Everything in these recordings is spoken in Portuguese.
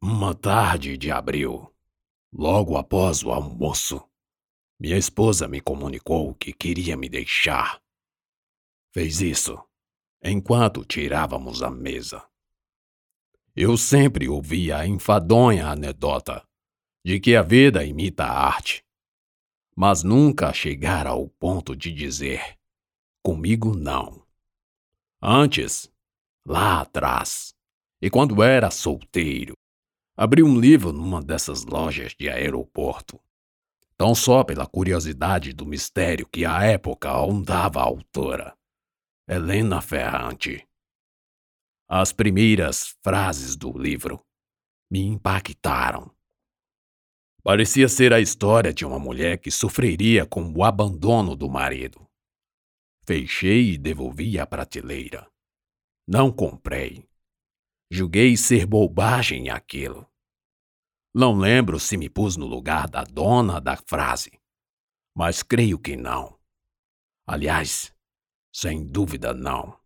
Uma tarde de abril, logo após o almoço, minha esposa me comunicou que queria me deixar. Fez isso enquanto tirávamos a mesa. Eu sempre ouvia a enfadonha anedota de que a vida imita a arte, mas nunca chegara ao ponto de dizer: comigo não. Antes, lá atrás, e quando era solteiro, Abri um livro numa dessas lojas de aeroporto. Tão só pela curiosidade do mistério que à época ondava a autora, Helena Ferrante. As primeiras frases do livro me impactaram. Parecia ser a história de uma mulher que sofreria com o abandono do marido. Fechei e devolvi a prateleira. Não comprei. Julguei ser bobagem aquilo. Não lembro se me pus no lugar da dona da frase, mas creio que não. Aliás, sem dúvida não.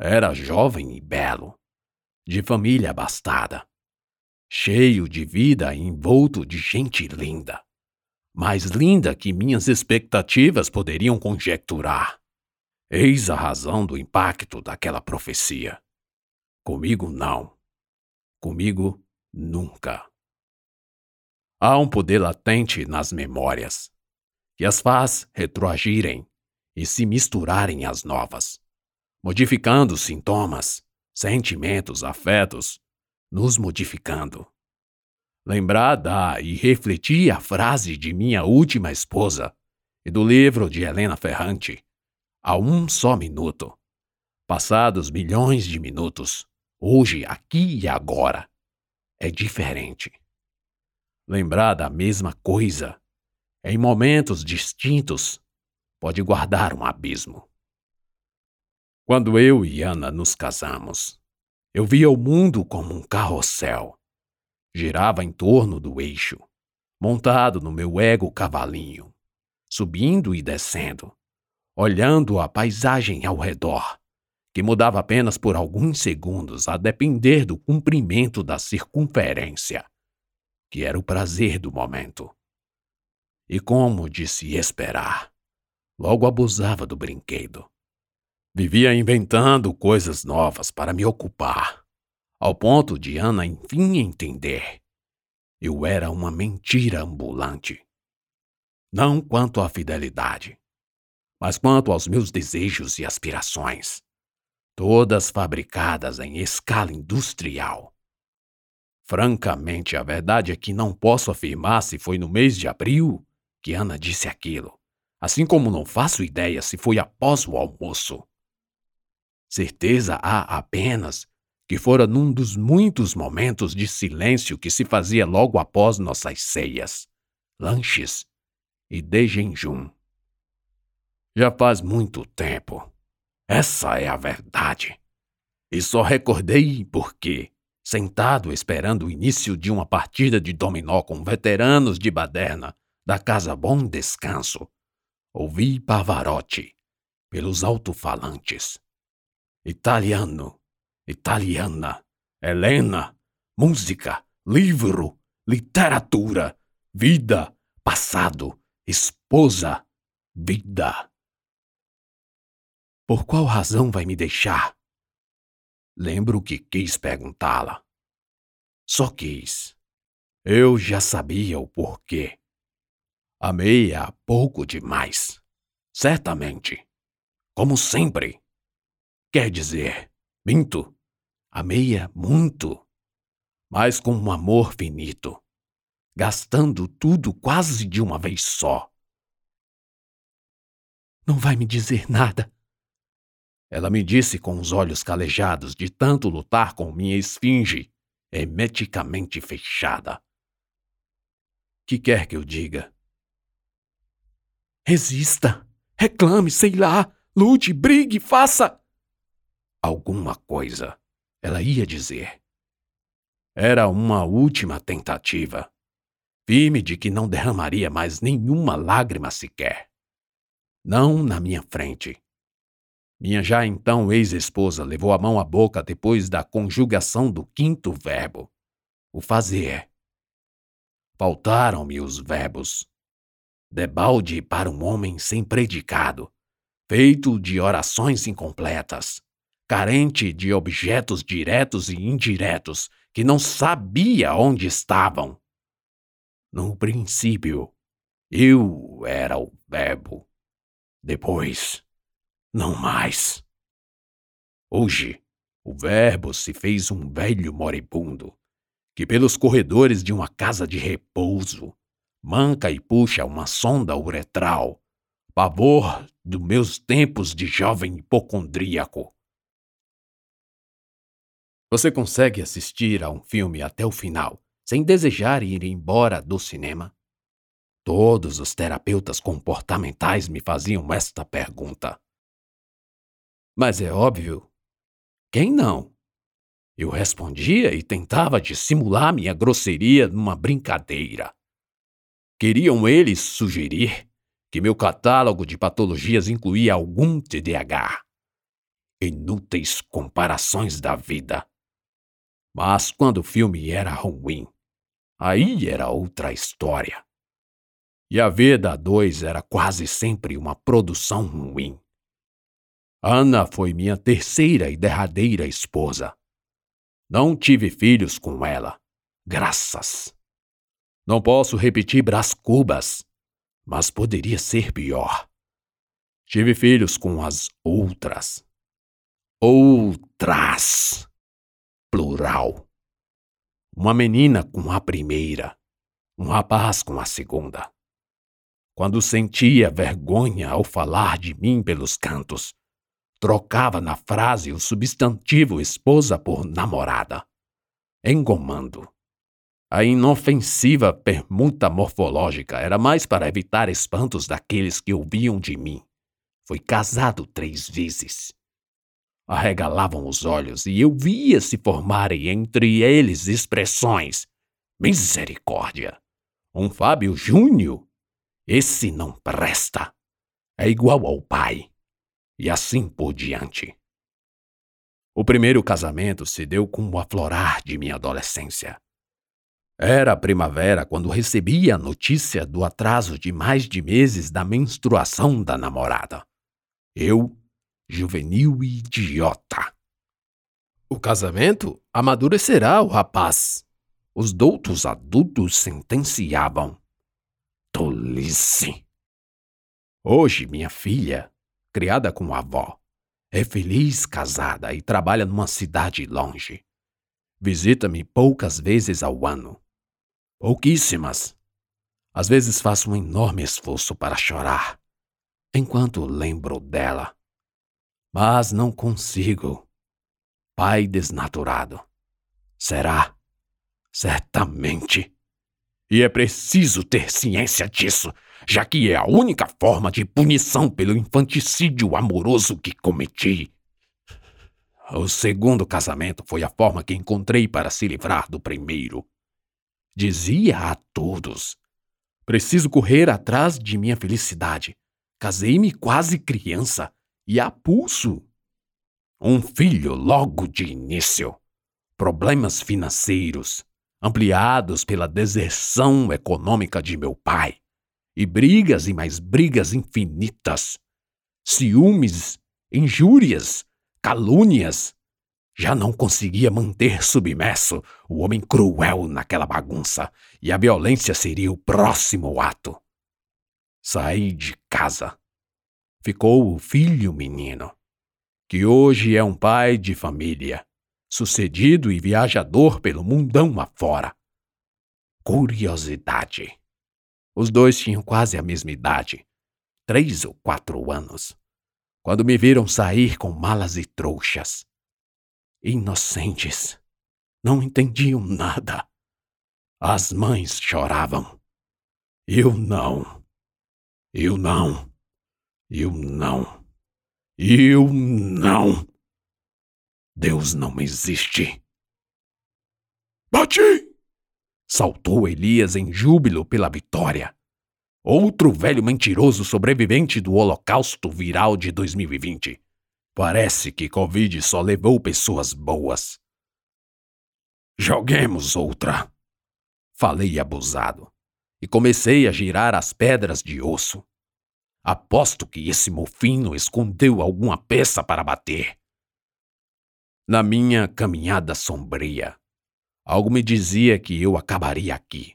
Era jovem e belo, de família abastada, cheio de vida e envolto de gente linda, mais linda que minhas expectativas poderiam conjecturar. Eis a razão do impacto daquela profecia. Comigo não. Comigo nunca. Há um poder latente nas memórias que as faz retroagirem e se misturarem às novas, modificando sintomas, sentimentos, afetos, nos modificando. Lembrar da e refletir a frase de minha última esposa e do livro de Helena Ferrante, a um só minuto. Passados milhões de minutos, hoje, aqui e agora, é diferente. Lembrar da mesma coisa, em momentos distintos, pode guardar um abismo. Quando eu e Ana nos casamos, eu via o mundo como um carrossel. Girava em torno do eixo, montado no meu ego cavalinho, subindo e descendo, olhando a paisagem ao redor que mudava apenas por alguns segundos a depender do comprimento da circunferência, que era o prazer do momento. E como de se esperar, logo abusava do brinquedo. Vivia inventando coisas novas para me ocupar, ao ponto de Ana enfim entender. Eu era uma mentira ambulante. Não quanto à fidelidade, mas quanto aos meus desejos e aspirações todas fabricadas em escala industrial. Francamente, a verdade é que não posso afirmar se foi no mês de abril que Ana disse aquilo, assim como não faço ideia se foi após o almoço. Certeza há apenas que fora num dos muitos momentos de silêncio que se fazia logo após nossas ceias, lanches e de jejum. Já faz muito tempo essa é a verdade. E só recordei porque, sentado esperando o início de uma partida de dominó com veteranos de baderna da Casa Bom Descanso, ouvi Pavarotti pelos alto-falantes. Italiano, italiana, Helena, música, livro, literatura, vida, passado, esposa, vida. Por qual razão vai me deixar? Lembro que quis perguntá-la. Só quis. Eu já sabia o porquê. Amei-a pouco demais. Certamente. Como sempre. Quer dizer, minto. Amei-a muito. Mas com um amor finito. Gastando tudo quase de uma vez só. Não vai me dizer nada. Ela me disse com os olhos calejados de tanto lutar com minha esfinge, hermeticamente fechada. Que quer que eu diga? Resista! Reclame, sei lá! Lute, brigue, faça! Alguma coisa, ela ia dizer. Era uma última tentativa, firme de que não derramaria mais nenhuma lágrima sequer. Não na minha frente minha já então ex-esposa levou a mão à boca depois da conjugação do quinto verbo. o fazer. Faltaram-me os verbos. Debalde para um homem sem predicado, feito de orações incompletas, carente de objetos diretos e indiretos, que não sabia onde estavam. No princípio, eu era o Verbo. Depois, não mais. Hoje, o Verbo se fez um velho moribundo, que pelos corredores de uma casa de repouso manca e puxa uma sonda uretral, pavor dos meus tempos de jovem hipocondríaco. Você consegue assistir a um filme até o final sem desejar ir embora do cinema? Todos os terapeutas comportamentais me faziam esta pergunta. Mas é óbvio. Quem não? Eu respondia e tentava dissimular minha grosseria numa brincadeira. Queriam eles sugerir que meu catálogo de patologias incluía algum TDAH. Inúteis comparações da vida. Mas quando o filme era ruim, aí era outra história. E a vida a dois era quase sempre uma produção ruim. Ana foi minha terceira e derradeira esposa. Não tive filhos com ela, graças. Não posso repetir Brás Cubas, mas poderia ser pior. Tive filhos com as outras. Outras. Plural. Uma menina com a primeira, um rapaz com a segunda. Quando sentia vergonha ao falar de mim pelos cantos, trocava na frase o substantivo esposa por namorada, engomando. A inofensiva permuta morfológica era mais para evitar espantos daqueles que ouviam de mim. Foi casado três vezes. Arregalavam os olhos e eu via se formarem entre eles expressões. Misericórdia! Um Fábio Júnior esse não presta. É igual ao pai. E assim por diante. O primeiro casamento se deu com o aflorar de minha adolescência. Era primavera quando recebi a notícia do atraso de mais de meses da menstruação da namorada. Eu, juvenil e idiota. O casamento amadurecerá o rapaz. Os doutos adultos sentenciavam. Tolice! Hoje, minha filha, criada com a avó, é feliz casada e trabalha numa cidade longe. Visita-me poucas vezes ao ano. Pouquíssimas. Às vezes faço um enorme esforço para chorar, enquanto lembro dela. Mas não consigo. Pai desnaturado. Será? Certamente. E é preciso ter ciência disso, já que é a única forma de punição pelo infanticídio amoroso que cometi. O segundo casamento foi a forma que encontrei para se livrar do primeiro. Dizia a todos: preciso correr atrás de minha felicidade. Casei-me quase criança e a pulso. Um filho logo de início. Problemas financeiros ampliados pela deserção econômica de meu pai, e brigas e mais brigas infinitas, ciúmes, injúrias, calúnias. Já não conseguia manter submerso o homem cruel naquela bagunça, e a violência seria o próximo ato. Saí de casa. Ficou o filho menino, que hoje é um pai de família sucedido e viajador pelo mundão afora. Curiosidade. Os dois tinham quase a mesma idade, três ou quatro anos, quando me viram sair com malas e trouxas. Inocentes. Não entendiam nada. As mães choravam. Eu não. Eu não. Eu não. Eu não. Deus não existe. Bati! Saltou Elias em júbilo pela vitória. Outro velho mentiroso sobrevivente do Holocausto Viral de 2020. Parece que Covid só levou pessoas boas. Joguemos outra. Falei abusado e comecei a girar as pedras de osso. Aposto que esse mofino escondeu alguma peça para bater. Na minha caminhada sombria, algo me dizia que eu acabaria aqui,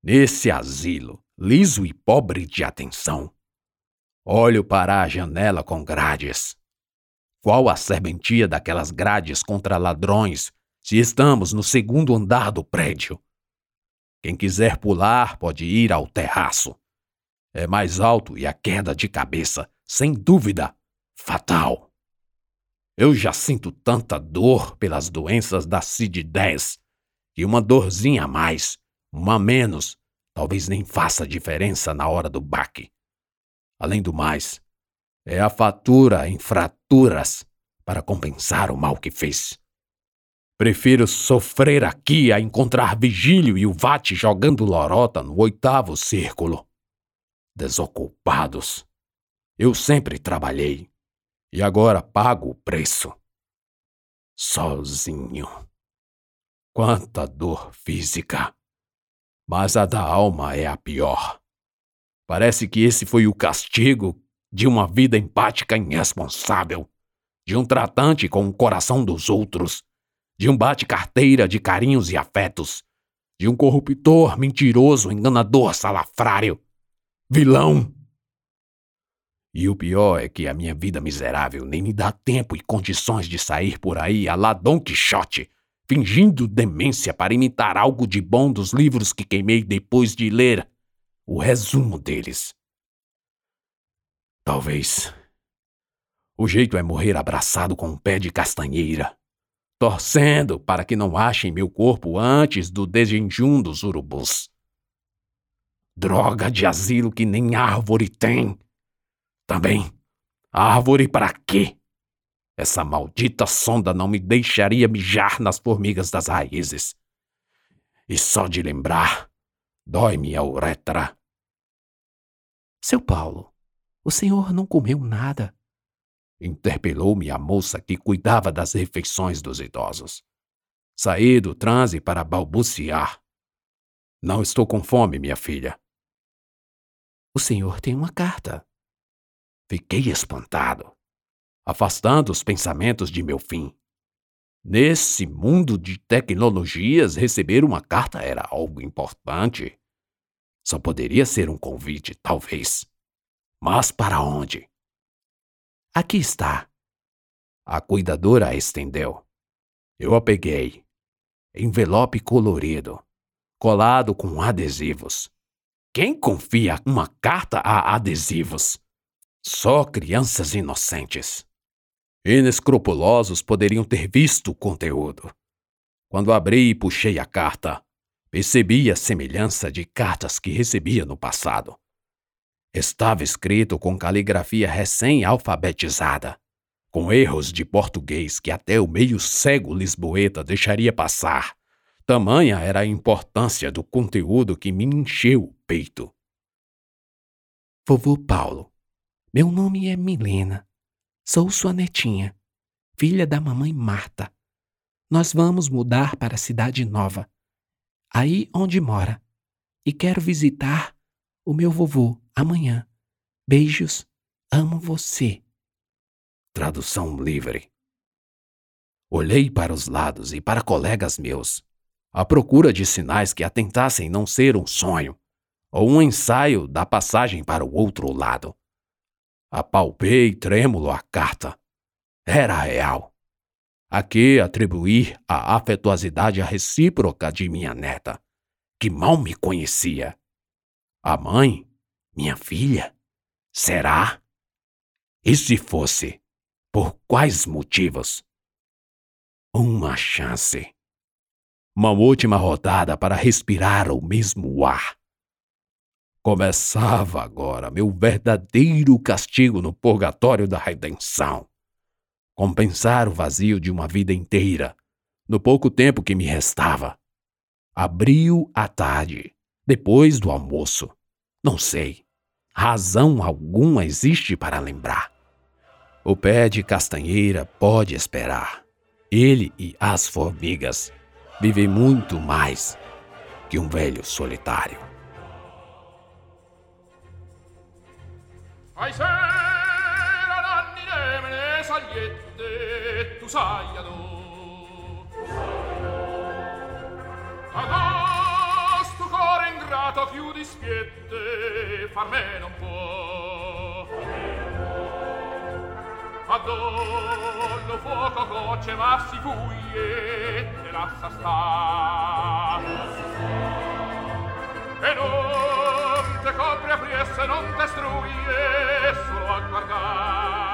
nesse asilo, liso e pobre de atenção. Olho para a janela com grades. Qual a serventia daquelas grades contra ladrões se estamos no segundo andar do prédio? Quem quiser pular pode ir ao terraço. É mais alto e a queda de cabeça, sem dúvida, fatal. Eu já sinto tanta dor pelas doenças da CID-10 que uma dorzinha a mais, uma a menos, talvez nem faça diferença na hora do baque. Além do mais, é a fatura em fraturas para compensar o mal que fez. Prefiro sofrer aqui a encontrar Vigílio e o Vate jogando lorota no oitavo círculo. Desocupados. Eu sempre trabalhei e agora pago o preço. Sozinho. Quanta dor física! Mas a da alma é a pior. Parece que esse foi o castigo de uma vida empática irresponsável, de um tratante com o coração dos outros de um bate-carteira de carinhos e afetos, de um corruptor, mentiroso, enganador, salafrário, vilão. E o pior é que a minha vida miserável nem me dá tempo e condições de sair por aí a lá Dom Quixote, fingindo demência para imitar algo de bom dos livros que queimei depois de ler o resumo deles. Talvez. O jeito é morrer abraçado com um pé de castanheira torcendo para que não achem meu corpo antes do desjejum dos urubus. Droga de asilo que nem árvore tem. Também, árvore para quê? Essa maldita sonda não me deixaria mijar nas formigas das raízes. E só de lembrar, dói-me a uretra. Seu Paulo, o senhor não comeu nada. Interpelou-me a moça que cuidava das refeições dos idosos. Saí do transe para balbuciar. Não estou com fome, minha filha. O senhor tem uma carta. Fiquei espantado, afastando os pensamentos de meu fim. Nesse mundo de tecnologias, receber uma carta era algo importante. Só poderia ser um convite, talvez. Mas para onde? Aqui está. A cuidadora a estendeu. Eu a peguei. Envelope colorido, colado com adesivos. Quem confia uma carta a adesivos? Só crianças inocentes. Inescrupulosos poderiam ter visto o conteúdo. Quando abri e puxei a carta, percebi a semelhança de cartas que recebia no passado. Estava escrito com caligrafia recém-alfabetizada, com erros de português que até o meio cego lisboeta deixaria passar. Tamanha era a importância do conteúdo que me encheu o peito. Vovô Paulo, meu nome é Milena. Sou sua netinha, filha da mamãe Marta. Nós vamos mudar para a cidade nova, aí onde mora, e quero visitar o meu vovô amanhã. Beijos, amo você. Tradução livre. Olhei para os lados e para colegas meus, à procura de sinais que atentassem não ser um sonho ou um ensaio da passagem para o outro lado. Apalpei trêmulo a carta. Era real. A que atribuir a afetuosidade recíproca de minha neta, que mal me conhecia. A mãe minha filha? Será? E se fosse? Por quais motivos? Uma chance. Uma última rodada para respirar o mesmo ar. Começava agora meu verdadeiro castigo no purgatório da redenção. Compensar o vazio de uma vida inteira, no pouco tempo que me restava. Abriu à tarde, depois do almoço. Não sei. Razão alguma existe para lembrar. O pé de castanheira pode esperar. Ele e as formigas vive muito mais que um velho solitário. Ai sera nanni nemene sagliette tu sai adò Agosto cuore ingrato più di spiette far me non può Adollo fuoco coce ma si fuie te lascia sta. E non scopre, affriesse, non destruie, solo a guardare.